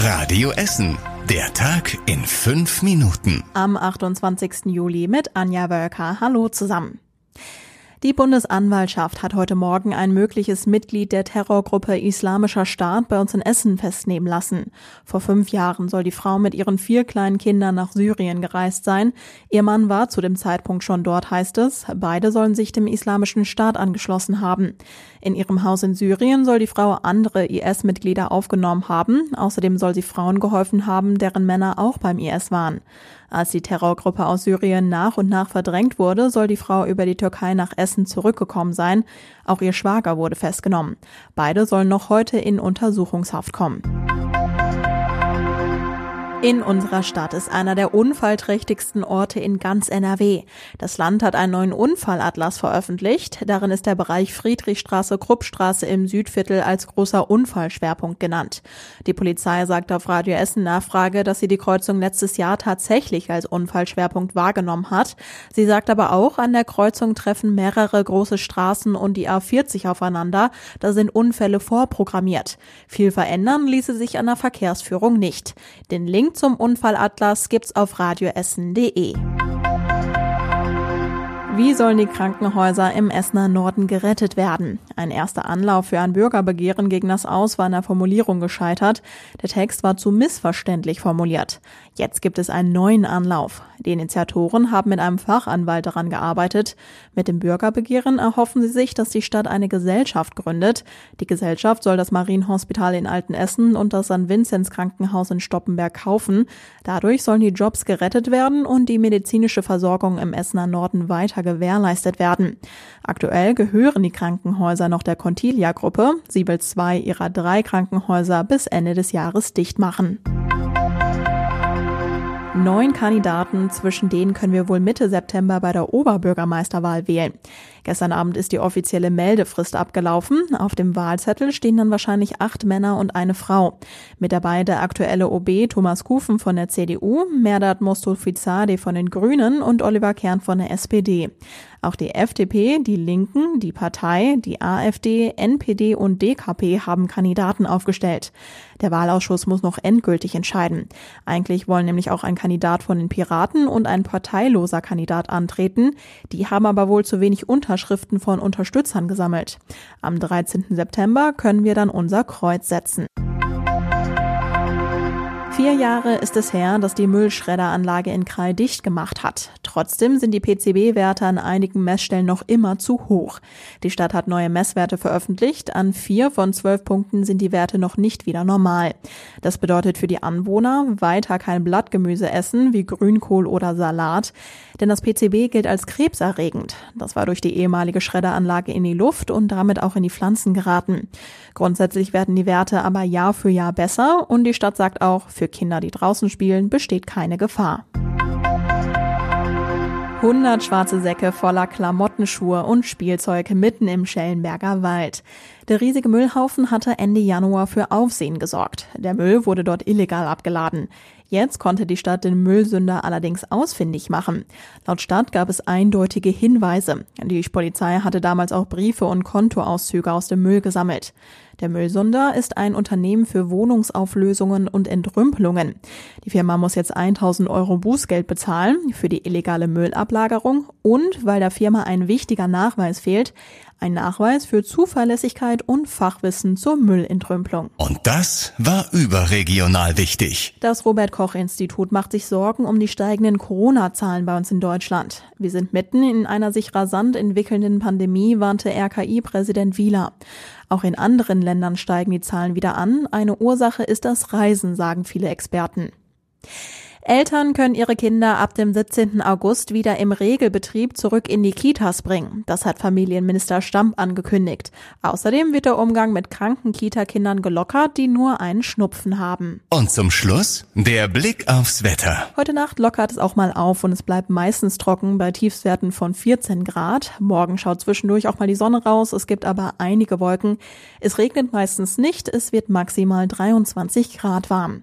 Radio Essen. Der Tag in fünf Minuten. Am 28. Juli mit Anja Wölker. Hallo zusammen. Die Bundesanwaltschaft hat heute Morgen ein mögliches Mitglied der Terrorgruppe Islamischer Staat bei uns in Essen festnehmen lassen. Vor fünf Jahren soll die Frau mit ihren vier kleinen Kindern nach Syrien gereist sein. Ihr Mann war zu dem Zeitpunkt schon dort, heißt es. Beide sollen sich dem Islamischen Staat angeschlossen haben. In ihrem Haus in Syrien soll die Frau andere IS-Mitglieder aufgenommen haben. Außerdem soll sie Frauen geholfen haben, deren Männer auch beim IS waren. Als die Terrorgruppe aus Syrien nach und nach verdrängt wurde, soll die Frau über die Türkei nach Essen zurückgekommen sein. Auch ihr Schwager wurde festgenommen. Beide sollen noch heute in Untersuchungshaft kommen. In unserer Stadt ist einer der unfallträchtigsten Orte in ganz NRW. Das Land hat einen neuen Unfallatlas veröffentlicht. Darin ist der Bereich Friedrichstraße, Kruppstraße im Südviertel als großer Unfallschwerpunkt genannt. Die Polizei sagt auf Radio Essen Nachfrage, dass sie die Kreuzung letztes Jahr tatsächlich als Unfallschwerpunkt wahrgenommen hat. Sie sagt aber auch, an der Kreuzung treffen mehrere große Straßen und die A40 aufeinander. Da sind Unfälle vorprogrammiert. Viel verändern ließe sich an der Verkehrsführung nicht. Den Link Link zum Unfallatlas gibt's auf radioessen.de. Wie sollen die Krankenhäuser im Essener Norden gerettet werden? Ein erster Anlauf für ein Bürgerbegehren gegen das Aus war in der Formulierung gescheitert. Der Text war zu missverständlich formuliert. Jetzt gibt es einen neuen Anlauf. Die Initiatoren haben mit einem Fachanwalt daran gearbeitet. Mit dem Bürgerbegehren erhoffen sie sich, dass die Stadt eine Gesellschaft gründet. Die Gesellschaft soll das Marienhospital in Altenessen und das St. Vinzenz Krankenhaus in Stoppenberg kaufen. Dadurch sollen die Jobs gerettet werden und die medizinische Versorgung im Essener Norden weiter gewährleistet werden. Aktuell gehören die Krankenhäuser noch der Contilia-Gruppe. Sie will zwei ihrer drei Krankenhäuser bis Ende des Jahres dicht machen. Neun Kandidaten, zwischen denen können wir wohl Mitte September bei der Oberbürgermeisterwahl wählen. Gestern Abend ist die offizielle Meldefrist abgelaufen. Auf dem Wahlzettel stehen dann wahrscheinlich acht Männer und eine Frau. Mit dabei der aktuelle OB Thomas Kufen von der CDU, Merdat Mostofizade von den Grünen und Oliver Kern von der SPD. Auch die FDP, die Linken, die Partei, die AfD, NPD und DKP haben Kandidaten aufgestellt. Der Wahlausschuss muss noch endgültig entscheiden. Eigentlich wollen nämlich auch ein Kandidat von den Piraten und ein parteiloser Kandidat antreten. Die haben aber wohl zu wenig Unterschriften von Unterstützern gesammelt. Am 13. September können wir dann unser Kreuz setzen. Vier Jahre ist es her, dass die Müllschredderanlage in Krai dicht gemacht hat. Trotzdem sind die PCB-Werte an einigen Messstellen noch immer zu hoch. Die Stadt hat neue Messwerte veröffentlicht. An vier von zwölf Punkten sind die Werte noch nicht wieder normal. Das bedeutet für die Anwohner weiter kein Blattgemüse essen wie Grünkohl oder Salat. Denn das PCB gilt als krebserregend. Das war durch die ehemalige Schredderanlage in die Luft und damit auch in die Pflanzen geraten. Grundsätzlich werden die Werte aber Jahr für Jahr besser und die Stadt sagt auch, für Kinder, die draußen spielen, besteht keine Gefahr. 100 schwarze Säcke voller Klamottenschuhe und Spielzeug mitten im Schellenberger Wald. Der riesige Müllhaufen hatte Ende Januar für Aufsehen gesorgt. Der Müll wurde dort illegal abgeladen. Jetzt konnte die Stadt den Müllsünder allerdings ausfindig machen. Laut Stadt gab es eindeutige Hinweise. Die Polizei hatte damals auch Briefe und Kontoauszüge aus dem Müll gesammelt. Der Müllsünder ist ein Unternehmen für Wohnungsauflösungen und Entrümpelungen. Die Firma muss jetzt 1000 Euro Bußgeld bezahlen für die illegale Müllablagerung und weil der Firma ein wichtiger Nachweis fehlt, ein Nachweis für Zuverlässigkeit und Fachwissen zur Müllentrümplung. Und das war überregional wichtig. Das Robert Koch Institut macht sich Sorgen um die steigenden Corona-Zahlen bei uns in Deutschland. Wir sind mitten in einer sich rasant entwickelnden Pandemie, warnte RKI-Präsident Wieler. Auch in anderen Ländern steigen die Zahlen wieder an. Eine Ursache ist das Reisen, sagen viele Experten. Eltern können ihre Kinder ab dem 17. August wieder im Regelbetrieb zurück in die Kitas bringen. Das hat Familienminister Stamp angekündigt. Außerdem wird der Umgang mit kranken Kitakindern gelockert, die nur einen Schnupfen haben. Und zum Schluss der Blick aufs Wetter. Heute Nacht lockert es auch mal auf und es bleibt meistens trocken bei Tiefstwerten von 14 Grad. Morgen schaut zwischendurch auch mal die Sonne raus. Es gibt aber einige Wolken. Es regnet meistens nicht. Es wird maximal 23 Grad warm.